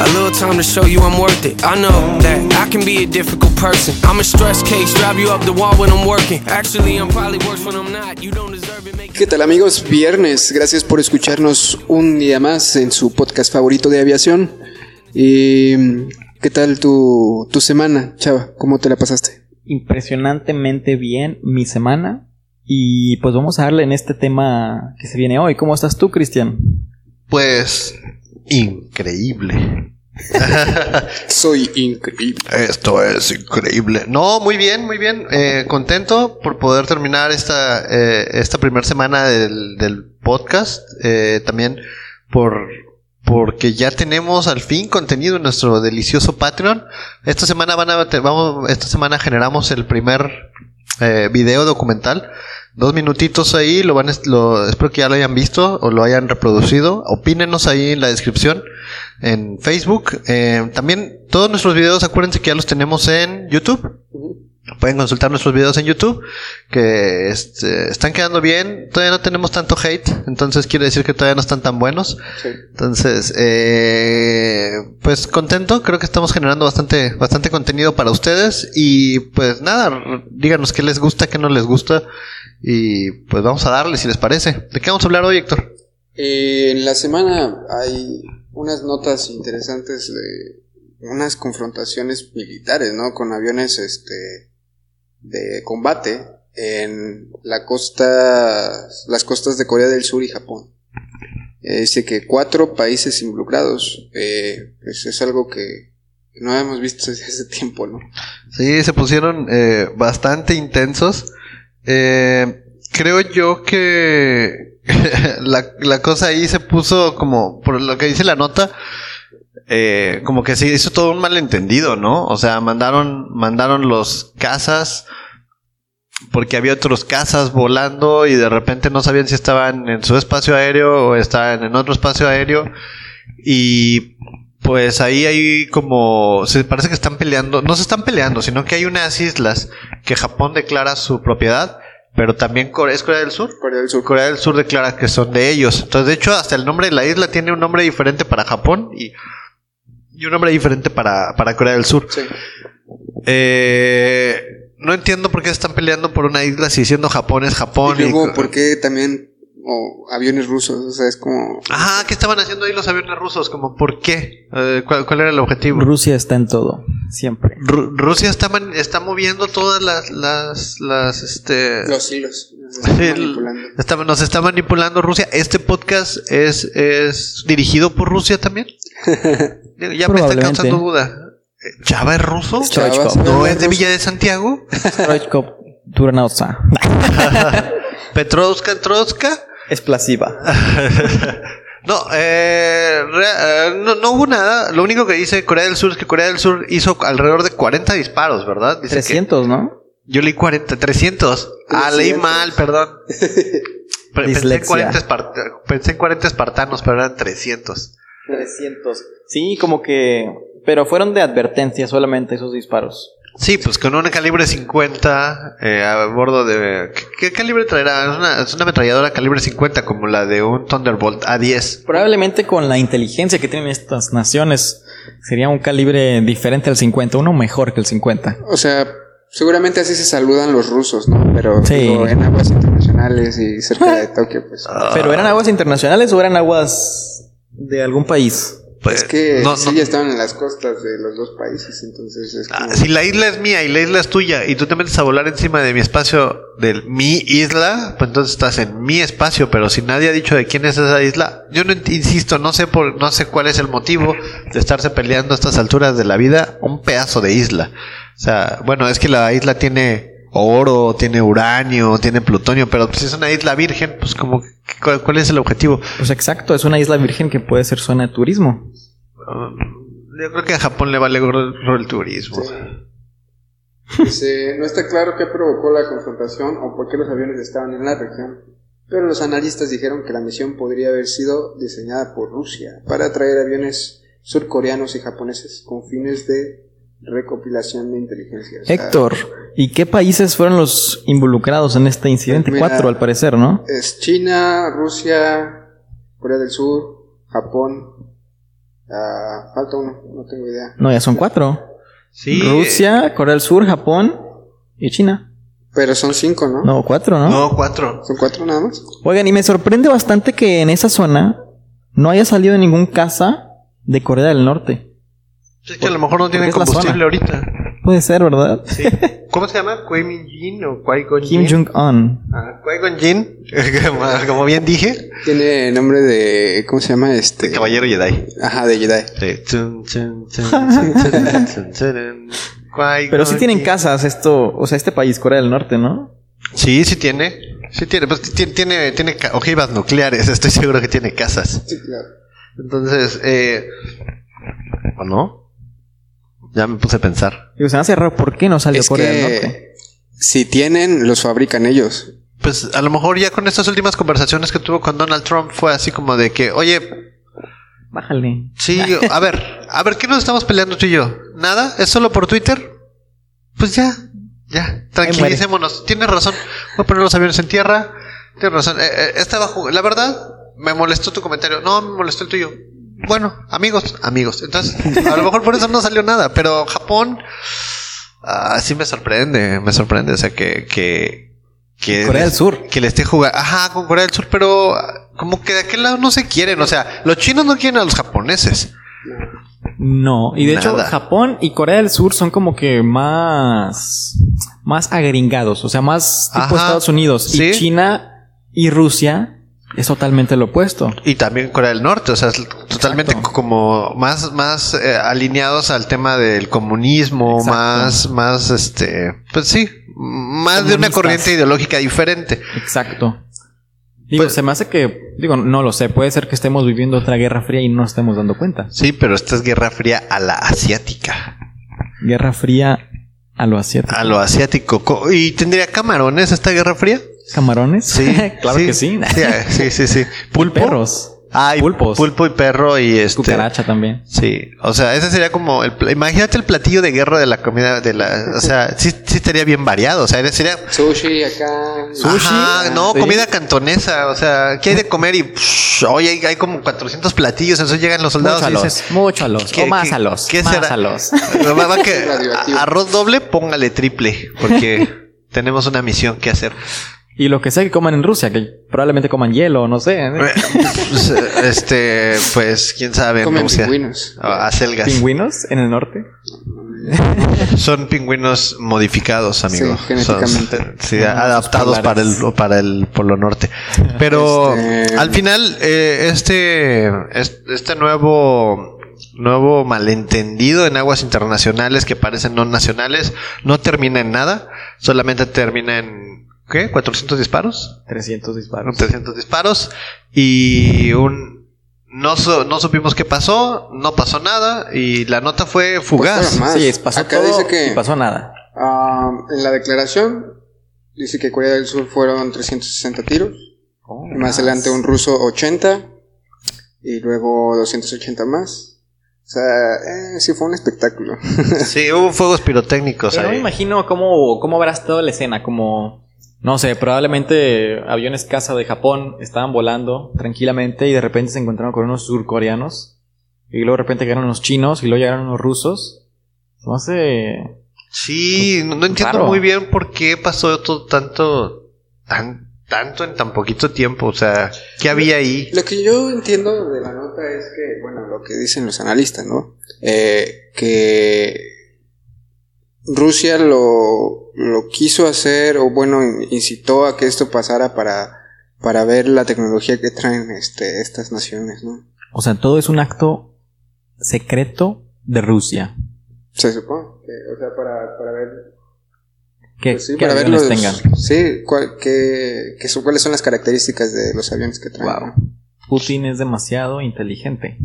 A little time to show you I'm worth it. I know that I can be a difficult person. I'm a stress case, drive you up the wall when I'm working. Actually, I'm probably worse when I'm not. You don't deserve it. Make ¿Qué tal amigos? Viernes, gracias por escucharnos un día más en su podcast favorito de aviación. Y, ¿Qué tal tu, tu semana, Chava? ¿Cómo te la pasaste? impresionantemente bien mi semana. Y pues vamos a darle en este tema que se viene hoy. ¿Cómo estás tú, Cristian? Pues increíble. Soy increíble. Esto es increíble. No, muy bien, muy bien. Eh, contento por poder terminar esta, eh, esta primera semana del, del podcast. Eh, también por porque ya tenemos al fin contenido en nuestro delicioso Patreon. Esta semana van a, vamos, esta semana generamos el primer eh, video documental. Dos minutitos ahí, lo van, lo, espero que ya lo hayan visto o lo hayan reproducido. Opínenos ahí en la descripción en Facebook. Eh, también todos nuestros videos, acuérdense que ya los tenemos en YouTube. Pueden consultar nuestros videos en YouTube, que este, están quedando bien. Todavía no tenemos tanto hate, entonces quiere decir que todavía no están tan buenos. Entonces, eh, pues contento, creo que estamos generando bastante, bastante contenido para ustedes. Y pues nada, díganos qué les gusta, qué no les gusta. Y pues vamos a darle si les parece. ¿De qué vamos a hablar hoy, Héctor? Eh, en la semana hay unas notas interesantes de unas confrontaciones militares, ¿no? Con aviones, este, de combate en la costa, las costas de Corea del Sur y Japón. Eh, dice que cuatro países involucrados, eh, pues es algo que no hemos visto desde hace tiempo, ¿no? Sí, se pusieron eh, bastante intensos. Eh, creo yo que la, la cosa ahí se puso como, por lo que dice la nota, eh, como que se hizo todo un malentendido, ¿no? O sea, mandaron, mandaron los cazas porque había otros cazas volando y de repente no sabían si estaban en su espacio aéreo o estaban en otro espacio aéreo y pues ahí hay como se parece que están peleando, no se están peleando, sino que hay unas islas que Japón declara su propiedad, pero también Corea, ¿es Corea del Sur. Corea del Sur. Corea del Sur declara que son de ellos. Entonces, de hecho, hasta el nombre de la isla tiene un nombre diferente para Japón y, y un nombre diferente para, para Corea del Sur. Sí. Eh, no entiendo por qué están peleando por una isla si siendo Japón es Japón. Y luego, y- ¿por qué también o aviones rusos? O sea, es como... Ajá, ¿qué estaban haciendo ahí los aviones rusos? Como, ¿por qué? Eh, ¿cuál, cuál era el objetivo? Rusia está en todo, siempre. Ru- Rusia está, man- está moviendo todas las, las, las, este... Los hilos. están manipulando. está- nos está manipulando Rusia. Este podcast es, es dirigido por Rusia también. Ya me está causando duda. ¿Chava es ruso? Stoichkov. ¿No es de Villa de Santiago? Turanausa. ¿Petrovska, Explosiva. No, eh, eh, no, no hubo nada. Lo único que dice Corea del Sur es que Corea del Sur hizo alrededor de 40 disparos, ¿verdad? Dice que- 300, ¿no? yo leí 40, 300. Ah, leí 300. mal, perdón. Pe- Pensé en, Dislexia. 40 espart- pensé en 40 espartanos, pero eran 300. 300. Sí, como que... Pero fueron de advertencia solamente esos disparos. Sí, pues con un calibre 50 eh, a bordo de... ¿Qué, qué calibre traerá? Es una, es una ametralladora calibre 50 como la de un Thunderbolt A10. Probablemente con la inteligencia que tienen estas naciones sería un calibre diferente al 50, uno mejor que el 50. O sea, seguramente así se saludan los rusos, ¿no? Pero Sí. digo, en aguas internacionales y cerca de Tokio, pues. ¿Pero eran aguas internacionales o eran aguas de algún país? Pues, es que no- sí no- ya estaban en las costas de los dos países, entonces es como... Ah, si la isla es mía y la isla es tuya y tú te metes a volar encima de mi espacio, de mi isla, pues entonces estás en mi espacio, pero si nadie ha dicho de quién es esa isla, yo no insisto, no sé por, no sé cuál es el motivo de estarse peleando a estas alturas de la vida un pedazo de isla. O sea, bueno, es que la isla tiene oro, tiene uranio, tiene plutonio, pero si es una isla virgen, pues como, ¿cuál, cuál es el objetivo? Pues exacto, es una isla virgen que puede ser zona de turismo. Yo creo que a Japón le vale gorro el turismo. Dice, no está claro qué provocó la confrontación o por qué los aviones estaban en la región, pero los analistas dijeron que la misión podría haber sido diseñada por Rusia para atraer aviones surcoreanos y japoneses con fines de recopilación de inteligencia. O sea, Héctor, ¿y qué países fueron los involucrados en este incidente? Mira, Cuatro, al parecer, ¿no? Es China, Rusia, Corea del Sur, Japón. Ah, falta uno, no tengo idea. No, ya son cuatro. Sí. Rusia, Corea del Sur, Japón y China. Pero son cinco, ¿no? No, cuatro, ¿no? No, cuatro. Son cuatro nada más. Oigan, y me sorprende bastante que en esa zona no haya salido ningún caza de Corea del Norte. Es que a lo mejor no tienen combustible ahorita. Puede ser, ¿verdad? Sí. ¿Cómo se llama? ¿Kwei Min Jin o Kwai Gon Kim? Jong-un. Ah, Kwai Gon Jin, como, bien dije, Tiene nombre de. ¿Cómo se llama? Este. Caballero Jedi. Ajá, de Jedi. Sí. Kwai Pero sí tienen casas esto, o sea, este país, Corea del Norte, ¿no? Sí, sí tiene. Sí tiene. Pues tiene, tiene, tiene ojivas nucleares. Estoy seguro que tiene casas. Sí, claro. Entonces, eh, ¿o no? Ya me puse a pensar. Digo, se me hace raro, ¿por qué no salió Es Corea del Norte? Si tienen, los fabrican ellos. Pues a lo mejor ya con estas últimas conversaciones que tuvo con Donald Trump fue así como de que, oye, Bájale. sí, a ver, a ver, ¿qué nos estamos peleando tú y yo? ¿Nada? ¿Es solo por Twitter? Pues ya, ya, tranquilicémonos. Tienes razón, voy a poner los aviones en tierra. Tienes razón. Eh, eh, estaba La verdad, me molestó tu comentario. No, me molestó el tuyo. Bueno, amigos, amigos. Entonces, a lo mejor por eso no salió nada. Pero Japón, ah, sí me sorprende, me sorprende. O sea, que, que, que Corea del Sur. que le esté jugando. Ajá, con Corea del Sur, pero ah, como que de aquel lado no se quieren. O sea, los chinos no quieren a los japoneses. No, y de hecho. Japón y Corea del Sur son como que más más agringados, o sea, más tipo Ajá. Estados Unidos Sí. y China y Rusia es totalmente lo opuesto. Y también Corea del Norte, o sea, es totalmente Exacto. como más, más eh, alineados al tema del comunismo, Exacto. más, más, este, pues sí, más de una corriente ideológica diferente. Exacto. Digo, Pues- se me hace que, digo, no lo sé, puede ser que estemos viviendo otra guerra fría y no nos estemos dando cuenta. Sí, pero esta es guerra fría a la asiática, Guerra fría a lo asiático. a lo asiático. Co- ¿Y tendría camarones esta guerra fría? ¿Camarones? Sí, claro que sí. Sí, sí, sí, sí. ¿Pulpo? Perros. Ah, y Pulpos. Pulpo y perro y este. Cucaracha también. Sí, o sea, ese sería como el imagínate el platillo de guerra de la comida de la, o sea, sí, sí estaría bien variado, o sea, sería Sushi acá. Sushi. Ajá, no, Sí. comida cantonesa, o sea, ¿qué hay de comer? Y psh, oye, hay, hay como 400 platillos, entonces llegan los soldados Mucho a y dicen, mucho a los, ¿qué- o más a los, qué más será? a los. Va- va que- arroz doble, póngale triple, porque tenemos una misión que hacer. Y lo que sea que coman en Rusia, que probablemente coman hielo, no sé. ¿eh? Pues, este, pues, quién sabe, en Comen Rusia. pingüinos. Ah, acelgas. ¿Pingüinos en el norte? Son pingüinos modificados, amigo. Sí, genéticamente. Son- sí, Ah, adaptados para el, para el Polo Norte. Pero Este- al final, eh, este, es- este nuevo, nuevo malentendido en aguas internacionales que parecen no nacionales no termina en nada. Solamente termina en, ¿qué? ¿400 disparos? 300 disparos. 300 disparos y un no, no supimos qué pasó, no pasó nada y la nota fue fugaz. fueron más. Sí, es- pasó Acá todo dice que- y pasó nada. Ah, en la declaración dice que Corea del Sur fueron 360 tiros. y más adelante un ruso 80. Y luego 280 más. O sea, eh, sí fue un espectáculo. Sí, hubo fuegos pirotécnicos Pero no me ahí. imagino cómo, cómo habrá estado la escena, como... No sé, probablemente aviones caza de Japón estaban volando tranquilamente y de repente se encontraron con unos surcoreanos. Y luego de repente llegaron unos chinos y luego llegaron unos rusos. Se me hace... Sí, no, no entiendo Raro. muy bien por qué pasó todo tanto, tan, tanto en tan poquito tiempo. O sea, ¿qué había ahí? Lo que yo entiendo de la nota es que, bueno, lo que dicen los analistas, ¿no? Eh, que Rusia lo, lo quiso hacer, o bueno, incitó a que esto pasara para, para ver la tecnología que traen este, estas naciones, ¿no? O sea, todo es un acto secreto de Rusia. Se supone, que, o sea, para, para ver, Que, pues sí, para ver los- tengan. sí, cuál- son- cuáles son las características de los aviones que traen. Putin es demasiado inteligente.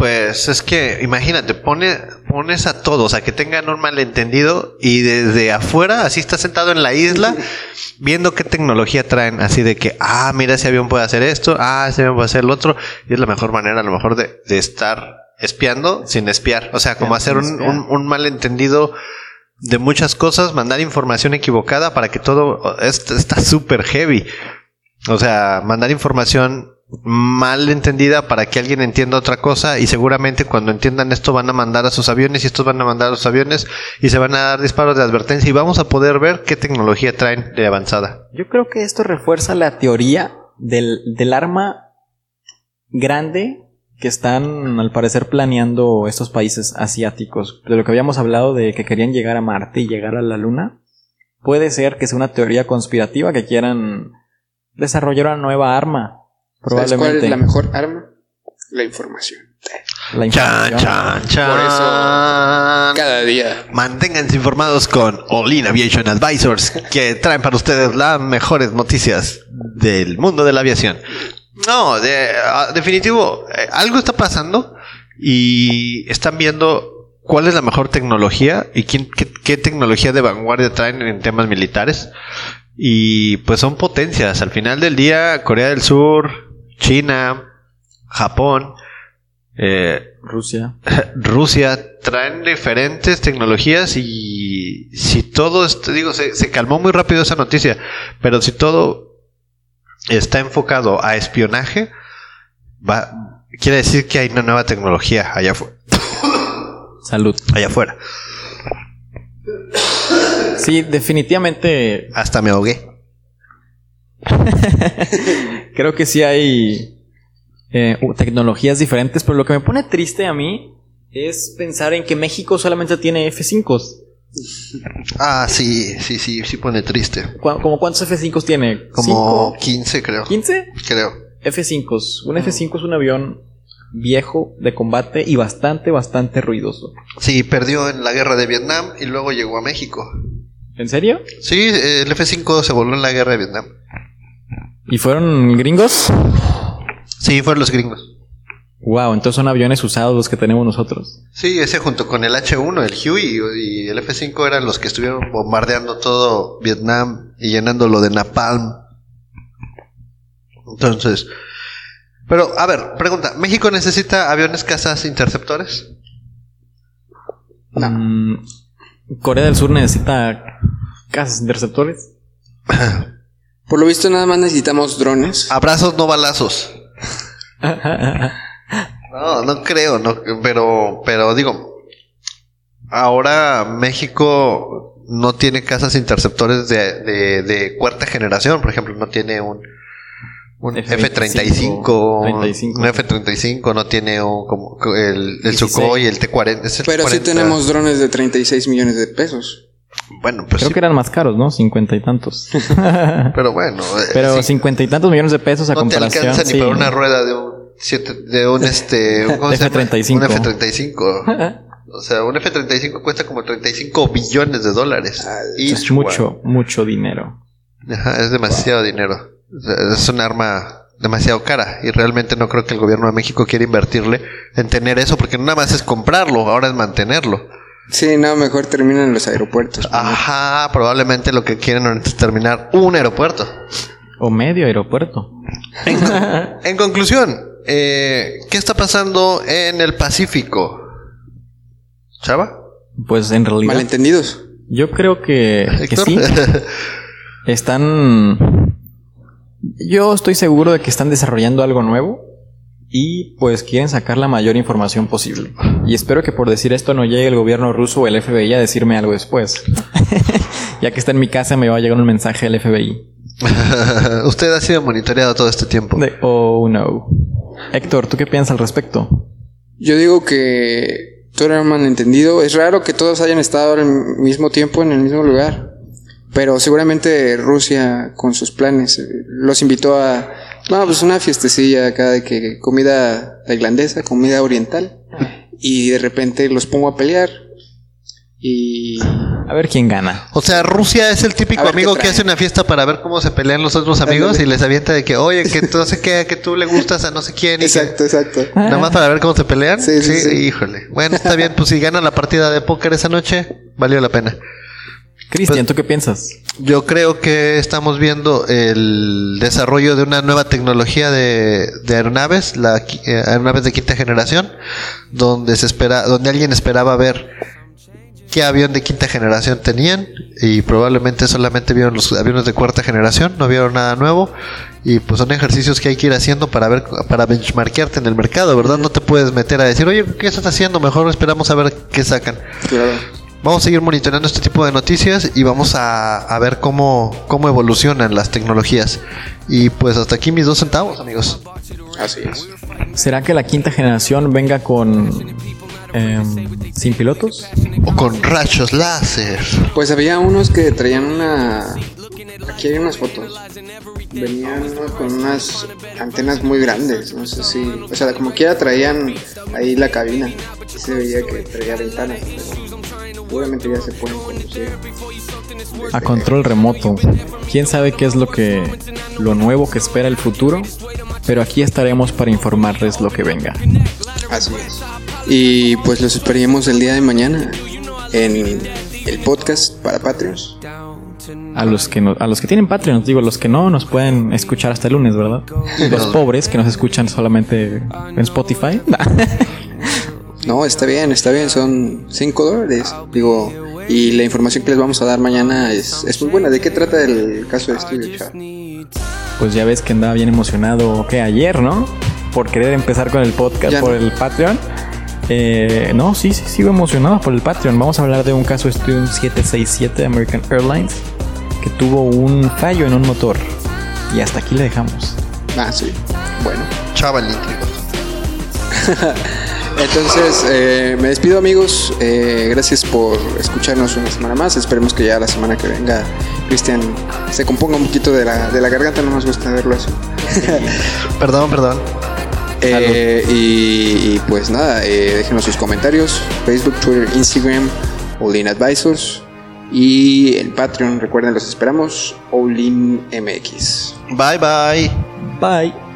Pues es que, imagínate, pone, pones a todos a que tengan un malentendido y desde afuera, así estás sentado en la isla, viendo qué tecnología traen, así de que, ah, mira, ese avión puede hacer esto, ah, ese avión puede hacer lo otro, y es la mejor manera, a lo mejor, de, de estar espiando sin espiar. O sea, como hacer un, un, un malentendido de muchas cosas, mandar información equivocada para que todo esto está súper heavy. O sea, mandar información mal entendida para que alguien entienda otra cosa y seguramente cuando entiendan esto van a mandar a sus aviones y estos van a mandar a sus aviones y se van a dar disparos de advertencia y vamos a poder ver qué tecnología traen de avanzada. Yo creo que esto refuerza la teoría del, del arma grande que están al parecer planeando estos países asiáticos. De lo que habíamos hablado de que querían llegar a Marte y llegar a la Luna. Puede ser que sea una teoría conspirativa que quieran desarrollar una nueva arma ¿Sabes cuál es la mejor arma? La información. La información. Chan, chan, chan. Por eso, cada día. Manténganse informados con Olin Aviation Advisors, que traen para ustedes las mejores noticias del mundo de la aviación. No, de, uh, definitivo, eh, algo está pasando y están viendo cuál es la mejor tecnología y quién, qué, qué tecnología de vanguardia traen en temas militares. Y pues son potencias. Al final del día, Corea del Sur, China, Japón, eh, Rusia. Rusia traen diferentes tecnologías y si todo esto, digo, se, se, calmó muy rápido esa noticia, pero si todo está enfocado a espionaje, va, quiere decir que hay una nueva tecnología allá afuera. Salud. Allá afuera. Sí, definitivamente. Hasta me ahogué. Creo que sí hay eh, tecnologías diferentes, pero lo que me pone triste a mí es pensar en que México solamente tiene F5. Ah, sí, sí, sí, sí pone triste. ¿Cu ¿Como cuántos F5 tiene? Como ¿Cinco? 15, creo. ¿15? Creo. F5. Un F5 es un avión viejo de combate y bastante, bastante ruidoso. Sí, perdió en la guerra de Vietnam y luego llegó a México. ¿En serio? Sí, el F5 se voló en la guerra de Vietnam. ¿Y fueron gringos? Sí, fueron los gringos. Wow, entonces son aviones usados los que tenemos nosotros. Sí, ese junto con el H1, el Huey y el F5 eran los que estuvieron bombardeando todo Vietnam y llenándolo de napalm. Entonces, pero a ver, pregunta, ¿México necesita aviones cazas interceptores? No. Mm, Corea del Sur necesita cazas interceptores. Por lo visto nada más necesitamos drones. Abrazos no balazos. no, no creo, no, pero, pero digo, ahora México no tiene casas interceptores de, de, de cuarta generación, por ejemplo, no tiene un, un F-35, F un F-35, no tiene un, como el, el Sukhoi, el T-40. Pero 40. sí tenemos drones de 36 millones de pesos. Bueno, pues Creo sí. que eran más caros, ¿no? Cincuenta y tantos. Pero bueno. Pero cincuenta sí. y tantos millones de pesos a no comparación. No te alcanza ni para una rueda de un, siete, de un este, ¿cómo se llama? F-35. Un F-35. o sea, un F-35 cuesta como 35 billones de dólares. Y es mucho, mucho dinero. Ajá, es demasiado dinero. Es un arma demasiado cara y realmente no creo que el gobierno de México quiera invertirle en tener eso porque no nada más es comprarlo, ahora es mantenerlo. Sí, no, mejor terminan en los aeropuertos. Ajá, probablemente lo que quieren es terminar un aeropuerto. O medio aeropuerto. En, en conclusión, eh, ¿qué está pasando en el Pacífico? ¿Chava? Pues en realidad. Malentendidos. Yo creo que, que sí. Están. Yo estoy seguro de que están desarrollando algo nuevo y pues quieren sacar la mayor información posible. Y espero que por decir esto no llegue el gobierno ruso o el FBI a decirme algo después. ya que está en mi casa me va a llegar un mensaje del FBI. Usted ha sido monitoreado todo este tiempo. De, oh no. Héctor, ¿tú qué piensas al respecto? Yo digo que todo era malentendido. Es raro que todos hayan estado al mismo tiempo en el mismo lugar. Pero seguramente Rusia, con sus planes, los invitó a no, pues una fiestecilla acá de que comida tailandesa, comida oriental. Y de repente los pongo a pelear. Y A ver quién gana. O sea, Rusia es el típico amigo que hace una fiesta para ver cómo se pelean los otros amigos Ándale. y les avienta de que, oye, que tú no sé qué, que tú le gustas a no sé quién. y que- Exacto, exacto. Nada más para ver cómo se pelean. Sí, sí, sí. híjole. Bueno, está bien, pues si ganan la partida de póker esa noche, valió la pena. Cristian, ¿tú qué piensas? Yo creo que estamos viendo el desarrollo de una nueva tecnología de, de aeronaves, la eh, aeronaves de quinta generación, donde se espera, donde alguien esperaba ver qué avión de quinta generación tenían y probablemente solamente vieron los aviones de cuarta generación, no vieron nada nuevo y pues son ejercicios que hay que ir haciendo para ver para benchmarkearte en el mercado, ¿verdad? No te puedes meter a decir, "Oye, ¿qué estás haciendo? Mejor esperamos a ver qué sacan." Claro. Vamos a seguir monitoreando este tipo de noticias y vamos a, a ver cómo, cómo evolucionan las tecnologías. Y pues hasta aquí mis dos centavos, amigos. Así es. ¿Será que la quinta generación venga con... em, sin pilotos? O con rayos láser. Pues había unos que traían una. Aquí hay unas fotos. Venían unos con unas antenas muy grandes. No sé si. O sea, como quiera traían ahí la cabina. Y se veía que traía ventanas. Pero obviamente ya se pueden conducir. A control remoto. ¿Quién sabe qué es lo que... lo nuevo que espera el futuro? Pero aquí estaremos para informarles lo que venga. Así es. Y pues los esperaremos el día de mañana en el podcast para Patreons. A los que no- a los que tienen Patreon, digo, los que no nos pueden escuchar hasta el lunes, ¿verdad? Los pobres que nos escuchan solamente en Spotify. No, está bien, está bien, son 5 dólares. Digo, y la información que les vamos a dar mañana es, es muy buena. ¿De qué trata el caso de Steve Chao? Pues ya ves que andaba bien emocionado, que ayer, ¿no? Por querer empezar con el podcast Ya por no. el Patreon. Eh, no, sí, sí, sigo emocionado por el Patreon. Vamos a hablar de un caso de Student 767 de American Airlines que tuvo un fallo en un motor. Y hasta aquí le dejamos. Ah, sí. Bueno. Chaval. Entonces, eh, me despido amigos. Eh, gracias por escucharnos una semana más. Esperemos que ya la semana que venga Cristian se componga un poquito de la, de la garganta. No nos gusta verlo así. Perdón, perdón. Eh, y, y pues nada, eh, déjenos sus comentarios. Facebook, Twitter, Instagram, Olin Advisors. Y el Patreon, recuerden, los esperamos. Olin MX. Bye bye. Bye.